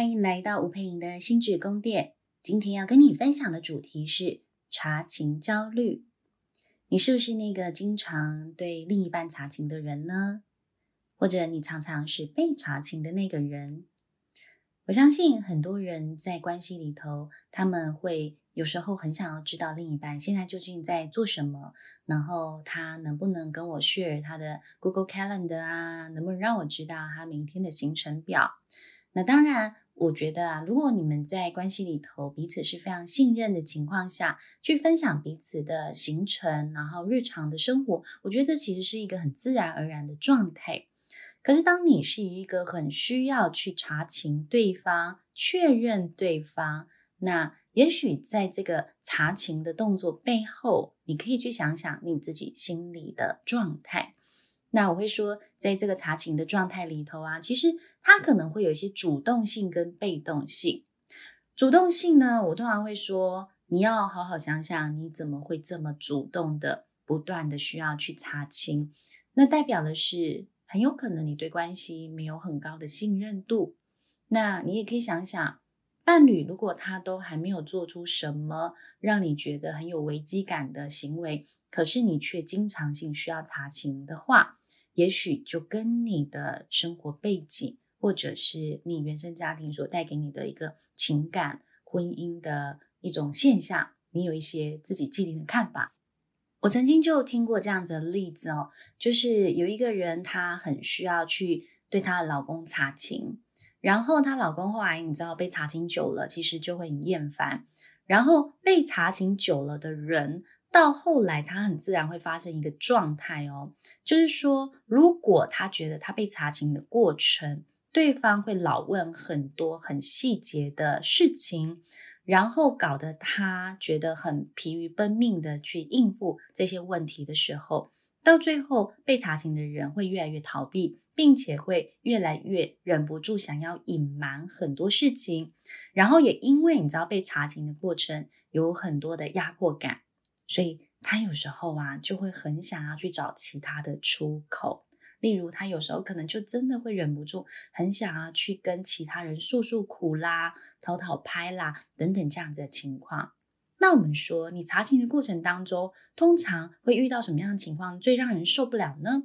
欢迎来到吴佩莹的心智宫殿。今天要跟你分享的主题是查情焦虑。你是不是那个经常对另一半查情的人呢？或者你常常是被查情的那个人？我相信很多人在关系里头，他们会有时候很想要知道另一半现在究竟在做什么，然后他能不能跟我 share 他的 Google Calendar 啊，能不能让我知道他明天的行程表？那当然，我觉得啊，如果你们在关系里头彼此是非常信任的情况下，去分享彼此的行程，然后日常的生活，我觉得这其实是一个很自然而然的状态。可是，当你是一个很需要去查情对方、确认对方，那也许在这个查情的动作背后，你可以去想想你自己心里的状态。那我会说，在这个查情的状态里头啊，其实它可能会有一些主动性跟被动性。主动性呢，我通常会说，你要好好想想，你怎么会这么主动的、不断的需要去查清？那代表的是，很有可能你对关系没有很高的信任度。那你也可以想想，伴侣如果他都还没有做出什么让你觉得很有危机感的行为，可是你却经常性需要查情的话，也许就跟你的生活背景，或者是你原生家庭所带给你的一个情感、婚姻的一种现象，你有一些自己既定的看法。我曾经就听过这样子的例子哦，就是有一个人，她很需要去对她的老公查情，然后她老公后来你知道被查情久了，其实就会很厌烦，然后被查情久了的人。到后来，他很自然会发生一个状态哦，就是说，如果他觉得他被查情的过程，对方会老问很多很细节的事情，然后搞得他觉得很疲于奔命的去应付这些问题的时候，到最后被查情的人会越来越逃避，并且会越来越忍不住想要隐瞒很多事情，然后也因为你知道被查情的过程有很多的压迫感。所以他有时候啊，就会很想要去找其他的出口。例如，他有时候可能就真的会忍不住，很想要去跟其他人诉诉苦啦、讨讨拍啦等等这样子的情况。那我们说，你查情的过程当中，通常会遇到什么样的情况最让人受不了呢？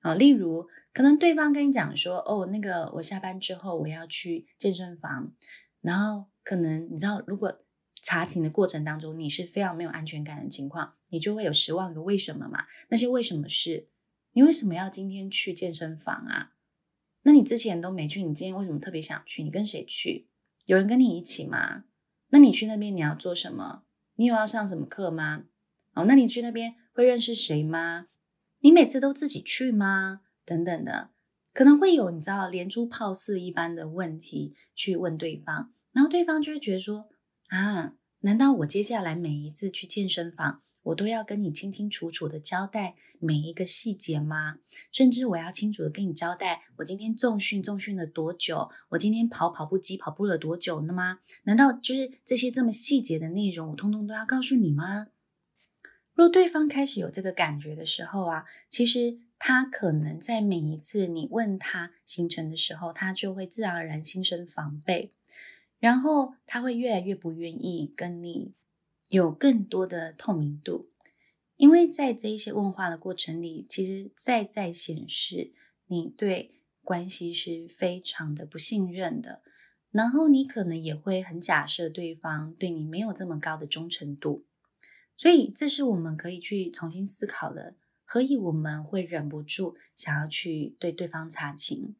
啊，例如，可能对方跟你讲说：“哦，那个我下班之后我要去健身房。”然后可能你知道，如果查寝的过程当中，你是非常没有安全感的情况，你就会有十万个为什么嘛？那些为什么是？你为什么要今天去健身房啊？那你之前都没去，你今天为什么特别想去？你跟谁去？有人跟你一起吗？那你去那边你要做什么？你有要上什么课吗？哦，那你去那边会认识谁吗？你每次都自己去吗？等等的，可能会有你知道连珠炮似一般的问题去问对方，然后对方就会觉得说。啊，难道我接下来每一次去健身房，我都要跟你清清楚楚的交代每一个细节吗？甚至我要清楚的跟你交代，我今天重训重训了多久？我今天跑跑步机跑步了多久呢吗？难道就是这些这么细节的内容，我通通都要告诉你吗？若对方开始有这个感觉的时候啊，其实他可能在每一次你问他行程的时候，他就会自然而然心生防备。然后他会越来越不愿意跟你有更多的透明度，因为在这一些问话的过程里，其实在在显示你对关系是非常的不信任的，然后你可能也会很假设对方对你没有这么高的忠诚度，所以这是我们可以去重新思考的，何以我们会忍不住想要去对对方查情。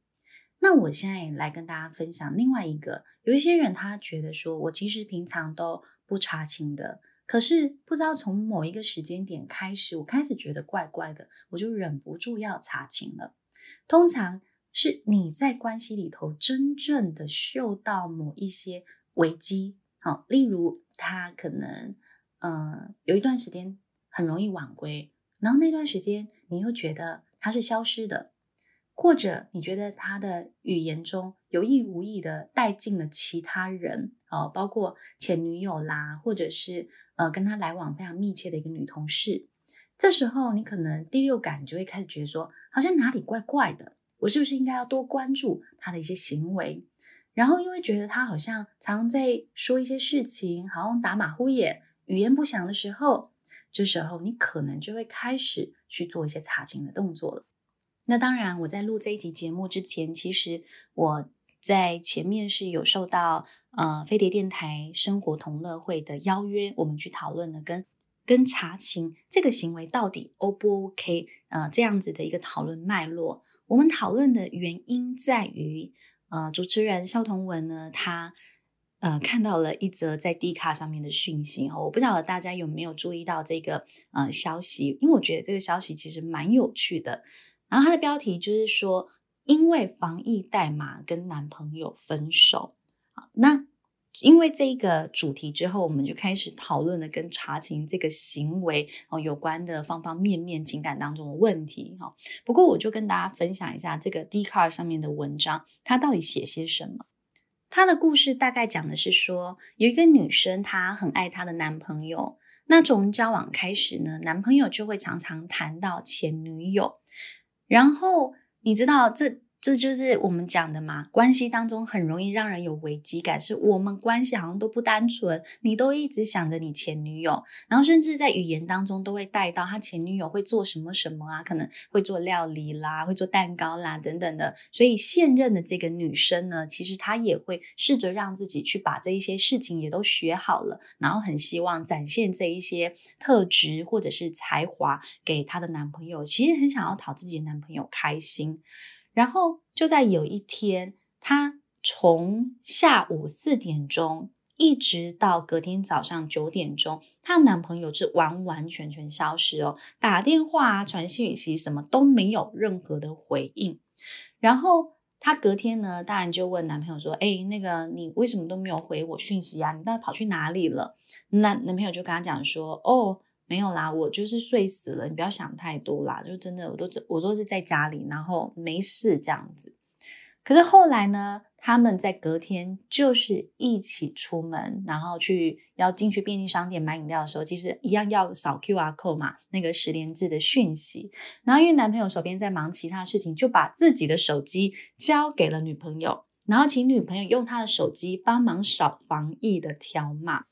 那我现在来跟大家分享另外一个，有一些人他觉得说，我其实平常都不查情的，可是不知道从某一个时间点开始，我开始觉得怪怪的，我就忍不住要查情了。通常是你在关系里头真正的嗅到某一些危机，好，例如他可能呃有一段时间很容易晚归，然后那段时间你又觉得他是消失的。或者你觉得他的语言中有意无意的带进了其他人，哦，包括前女友啦，或者是呃跟他来往非常密切的一个女同事，这时候你可能第六感就会开始觉得说，好像哪里怪怪的，我是不是应该要多关注他的一些行为？然后因为觉得他好像常常在说一些事情，好像打马虎眼、语言不详的时候，这时候你可能就会开始去做一些查勤的动作了。那当然，我在录这一集节目之前，其实我在前面是有受到呃飞碟电台生活同乐会的邀约，我们去讨论了跟跟查情这个行为到底 O 不 OK，呃这样子的一个讨论脉络。我们讨论的原因在于。呃，主持人萧彤文呢，他呃看到了一则在 D 卡上面的讯息哈，我不晓得大家有没有注意到这个呃消息，因为我觉得这个消息其实蛮有趣的。然后它的标题就是说，因为防疫代码跟男朋友分手。那。因为这个主题之后，我们就开始讨论了跟查情这个行为哦有关的方方面面情感当中的问题哈。不过我就跟大家分享一下这个 Dcard 上面的文章，它到底写些什么？他的故事大概讲的是说，有一个女生她很爱她的男朋友，那从交往开始呢，男朋友就会常常谈到前女友，然后你知道这。这就是我们讲的嘛，关系当中很容易让人有危机感，是我们关系好像都不单纯，你都一直想着你前女友，然后甚至在语言当中都会带到他前女友会做什么什么啊，可能会做料理啦，会做蛋糕啦等等的，所以现任的这个女生呢，其实她也会试着让自己去把这一些事情也都学好了，然后很希望展现这一些特质或者是才华给她的男朋友，其实很想要讨自己的男朋友开心。然后就在有一天，她从下午四点钟一直到隔天早上九点钟，她男朋友是完完全全消失哦，打电话啊、传讯息什么都没有任何的回应。然后她隔天呢，当然就问男朋友说：“哎，那个你为什么都没有回我讯息啊？你到底跑去哪里了？”那男朋友就跟她讲说：“哦。”没有啦，我就是睡死了，你不要想太多啦，就真的我都我都是在家里，然后没事这样子。可是后来呢，他们在隔天就是一起出门，然后去要进去便利商店买饮料的时候，其实一样要扫 QR code 嘛，那个十连字的讯息。然后因为男朋友手边在忙其他事情，就把自己的手机交给了女朋友，然后请女朋友用他的手机帮忙扫防疫的条码。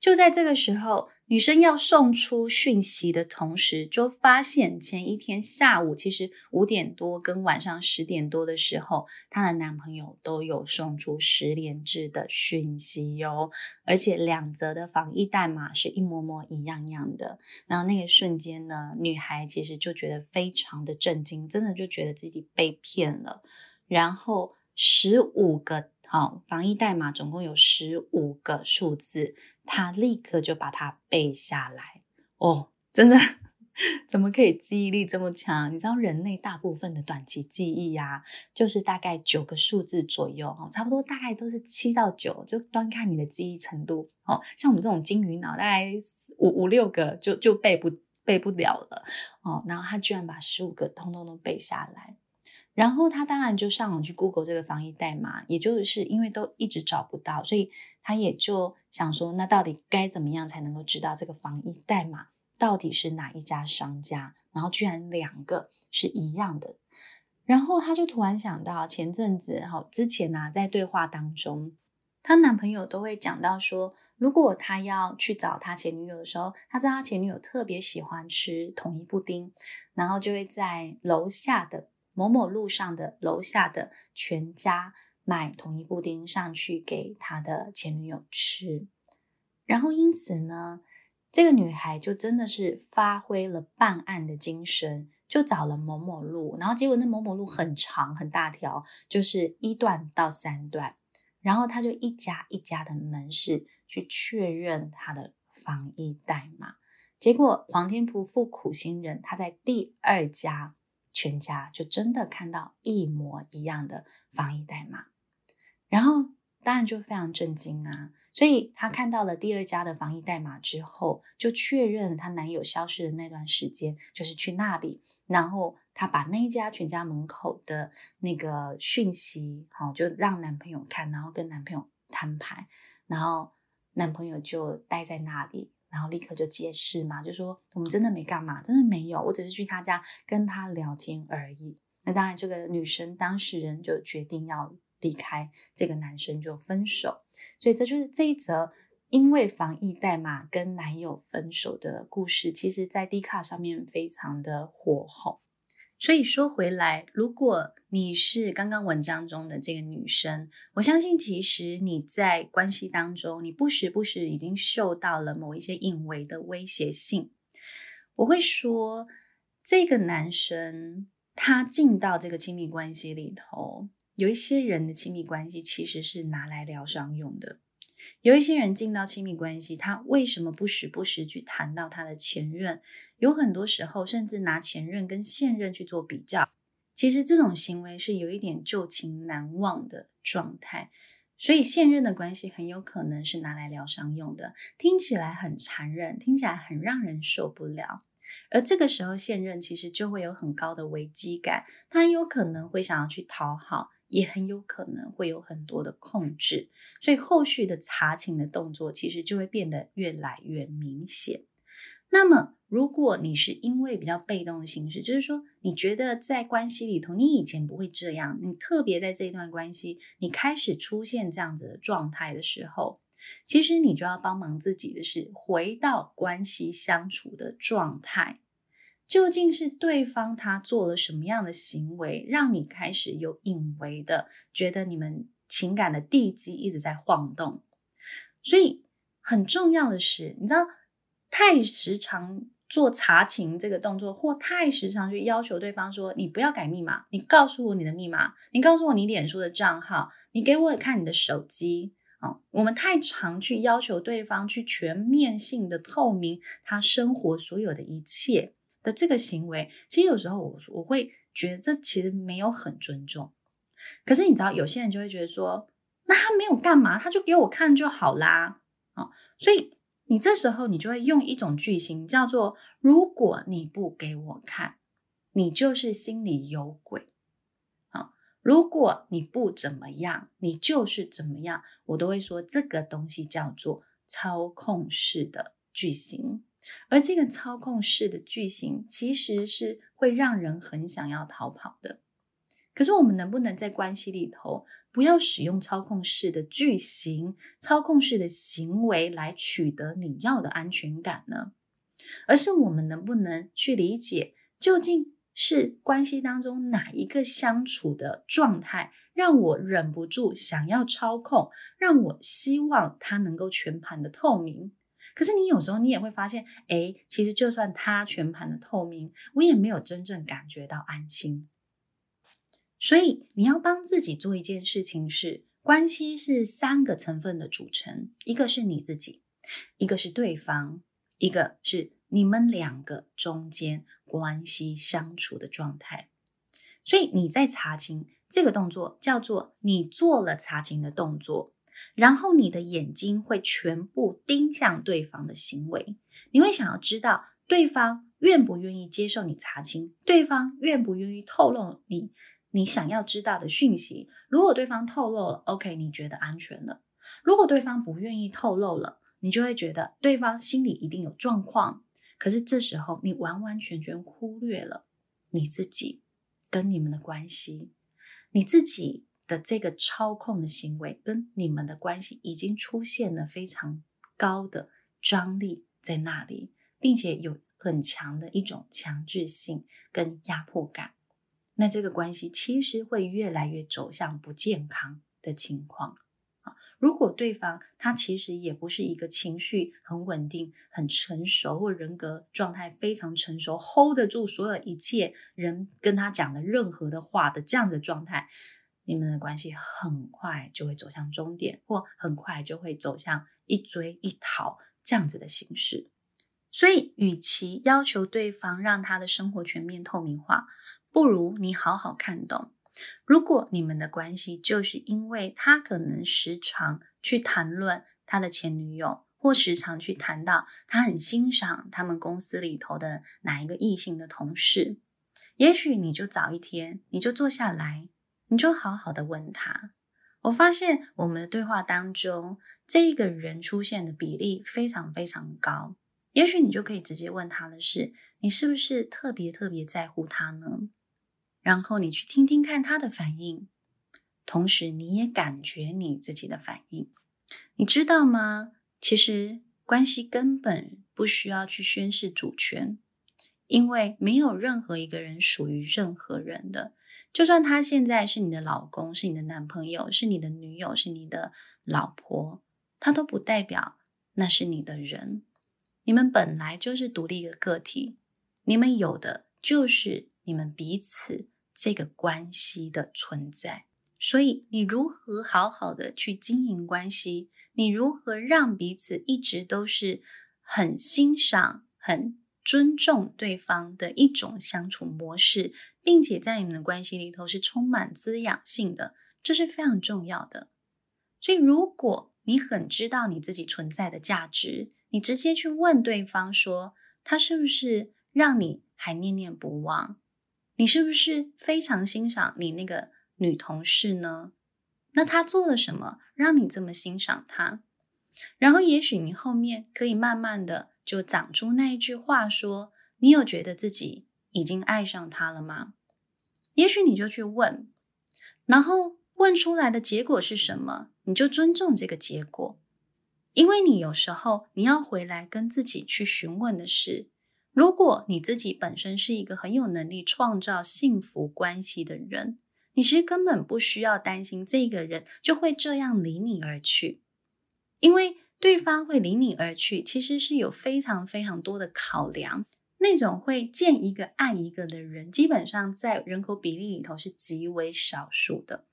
就在这个时候，女生要送出讯息的同时，就发现前一天下午其实五点多跟晚上十点多的时候，她的男朋友都有送出十连制的讯息哟，而且两则的防疫代码是一模模一样样的。然后那个瞬间呢，女孩其实就觉得非常的震惊，真的就觉得自己被骗了。然后十五个。好，防疫代码总共有十五个数字，他立刻就把它背下来。哦，真的，怎么可以记忆力这么强？你知道人类大部分的短期记忆呀、啊，就是大概九个数字左右，差不多大概都是七到九，就端看你的记忆程度。哦，像我们这种金鱼脑，大概五五六个就就背不背不了了。哦，然后他居然把十五个通通都背下来。然后他当然就上网去 Google 这个防疫代码，也就是因为都一直找不到，所以他也就想说，那到底该怎么样才能够知道这个防疫代码到底是哪一家商家？然后居然两个是一样的。然后他就突然想到，前阵子哈之前呢、啊，在对话当中，他男朋友都会讲到说，如果他要去找他前女友的时候，他知道他前女友特别喜欢吃统一布丁，然后就会在楼下的。某某路上的楼下的全家买统一布丁上去给他的前女友吃，然后因此呢，这个女孩就真的是发挥了办案的精神，就找了某某路，然后结果那某某路很长很大条，就是一段到三段，然后他就一家一家的门市去确认他的防疫代码，结果皇天不负苦心人，他在第二家。全家就真的看到一模一样的防疫代码，然后当然就非常震惊啊！所以她看到了第二家的防疫代码之后，就确认她男友消失的那段时间就是去那里，然后她把那一家全家门口的那个讯息，好，就让男朋友看，然后跟男朋友摊牌，然后男朋友就待在那里。然后立刻就解释嘛，就说我们真的没干嘛，真的没有，我只是去他家跟他聊天而已。那当然，这个女生当事人就决定要离开这个男生就分手。所以这就是这一则因为防疫代码跟男友分手的故事，其实在 D 卡上面非常的火红。所以说回来，如果你是刚刚文章中的这个女生，我相信其实你在关系当中，你不时不时已经受到了某一些隐微的威胁性。我会说，这个男生他进到这个亲密关系里头，有一些人的亲密关系其实是拿来疗伤用的。有一些人进到亲密关系，他为什么不时不时去谈到他的前任？有很多时候，甚至拿前任跟现任去做比较。其实这种行为是有一点旧情难忘的状态，所以现任的关系很有可能是拿来疗伤用的。听起来很残忍，听起来很让人受不了。而这个时候，现任其实就会有很高的危机感，他有可能会想要去讨好。也很有可能会有很多的控制，所以后续的查情的动作其实就会变得越来越明显。那么，如果你是因为比较被动的形式，就是说你觉得在关系里头，你以前不会这样，你特别在这一段关系，你开始出现这样子的状态的时候，其实你就要帮忙自己的是回到关系相处的状态。究竟是对方他做了什么样的行为，让你开始有隐微的觉得你们情感的地基一直在晃动？所以很重要的是，你知道，太时常做查情这个动作，或太时常去要求对方说：“你不要改密码，你告诉我你的密码，你告诉我你脸书的账号，你给我看你的手机。”啊，我们太常去要求对方去全面性的透明他生活所有的一切。的这个行为，其实有时候我我会觉得这其实没有很尊重。可是你知道，有些人就会觉得说，那他没有干嘛，他就给我看就好啦。啊，所以你这时候你就会用一种句型叫做：如果你不给我看，你就是心里有鬼。啊，如果你不怎么样，你就是怎么样，我都会说这个东西叫做操控式的句型。而这个操控式的句型，其实是会让人很想要逃跑的。可是，我们能不能在关系里头，不要使用操控式的句型、操控式的行为来取得你要的安全感呢？而是我们能不能去理解，究竟是关系当中哪一个相处的状态，让我忍不住想要操控，让我希望他能够全盘的透明？可是你有时候你也会发现，哎，其实就算他全盘的透明，我也没有真正感觉到安心。所以你要帮自己做一件事情是，关系是三个成分的组成，一个是你自己，一个是对方，一个是你们两个中间关系相处的状态。所以你在查清这个动作叫做你做了查清的动作。然后你的眼睛会全部盯向对方的行为，你会想要知道对方愿不愿意接受你查清，对方愿不愿意透露你你想要知道的讯息。如果对方透露了，OK，你觉得安全了；如果对方不愿意透露了，你就会觉得对方心里一定有状况。可是这时候你完完全全忽略了你自己跟你们的关系，你自己。的这个操控的行为跟你们的关系已经出现了非常高的张力在那里，并且有很强的一种强制性跟压迫感，那这个关系其实会越来越走向不健康的情况。如果对方他其实也不是一个情绪很稳定、很成熟或人格状态非常成熟，hold 得住所有一切人跟他讲的任何的话的这样的状态。你们的关系很快就会走向终点，或很快就会走向一追一逃这样子的形式。所以，与其要求对方让他的生活全面透明化，不如你好好看懂。如果你们的关系就是因为他可能时常去谈论他的前女友，或时常去谈到他很欣赏他们公司里头的哪一个异性的同事，也许你就早一天，你就坐下来。你就好好的问他，我发现我们的对话当中，这一个人出现的比例非常非常高。也许你就可以直接问他的是，你是不是特别特别在乎他呢？然后你去听听看他的反应。同时你也感觉你自己的反应。你知道吗？其实关系根本不需要去宣示主权，因为没有任何一个人属于任何人的。就算他现在是你的老公，是你的男朋友，是你的女友，是你的老婆，他都不代表那是你的人。你们本来就是独立的个体，你们有的就是你们彼此这个关系的存在。所以，你如何好好的去经营关系？你如何让彼此一直都是很欣赏、很尊重对方的一种相处模式，并且在你们的关系里头是充满滋养性的，这是非常重要的。所以，如果你很知道你自己存在的价值，你直接去问对方说：“他是不是让你还念念不忘？你是不是非常欣赏你那个？”女同事呢？那她做了什么让你这么欣赏她？然后也许你后面可以慢慢的就长出那一句话说：你有觉得自己已经爱上他了吗？也许你就去问，然后问出来的结果是什么，你就尊重这个结果，因为你有时候你要回来跟自己去询问的是：如果你自己本身是一个很有能力创造幸福关系的人。你其实根本不需要担心这个人就会这样离你而去，因为对方会离你而去，其实是有非常非常多的考量。那种会见一个爱一个的人，基本上在人口比例里头是极为少数的。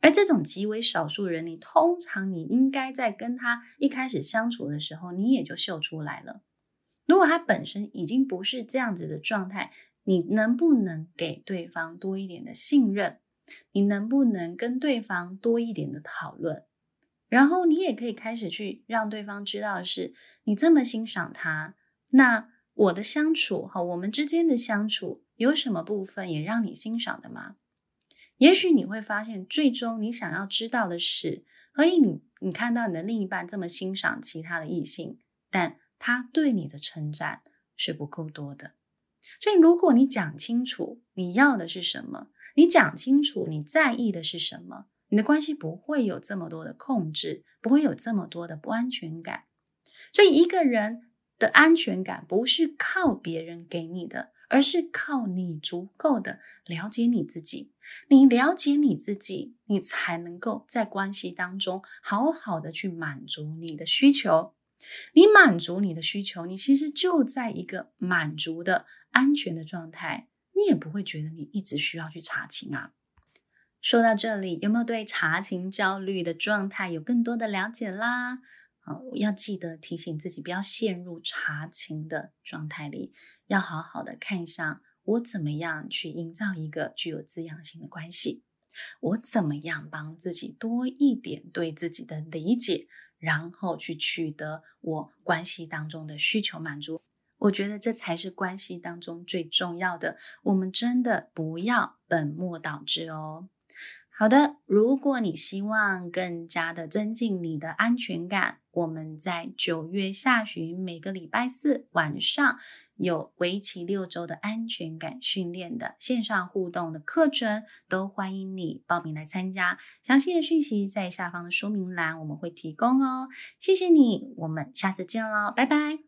而这种极为少数人，你通常你应该在跟他一开始相处的时候，你也就秀出来了。如果他本身已经不是这样子的状态，你能不能给对方多一点的信任？你能不能跟对方多一点的讨论？然后你也可以开始去让对方知道是你这么欣赏他，那我的相处哈，我们之间的相处有什么部分也让你欣赏的吗？也许你会发现，最终你想要知道的是，所以你你看到你的另一半这么欣赏其他的异性，但他对你的称赞是不够多的。所以，如果你讲清楚你要的是什么，你讲清楚你在意的是什么，你的关系不会有这么多的控制，不会有这么多的不安全感。所以，一个人的安全感不是靠别人给你的，而是靠你足够的了解你自己。你了解你自己，你才能够在关系当中好好的去满足你的需求。你满足你的需求，你其实就在一个满足的安全的状态。你也不会觉得你一直需要去查情啊。说到这里，有没有对查情焦虑的状态有更多的了解啦？好，要记得提醒自己不要陷入查情的状态里，要好好的看一下我怎么样去营造一个具有滋养性的关系，我怎么样帮自己多一点对自己的理解，然后去取得我关系当中的需求满足。我觉得这才是关系当中最重要的。我们真的不要本末倒置哦。好的，如果你希望更加的增进你的安全感，我们在九月下旬每个礼拜四晚上有为期六周的安全感训练的线上互动的课程，都欢迎你报名来参加。详细的讯息在下方的说明栏我们会提供哦。谢谢你，我们下次见喽，拜拜。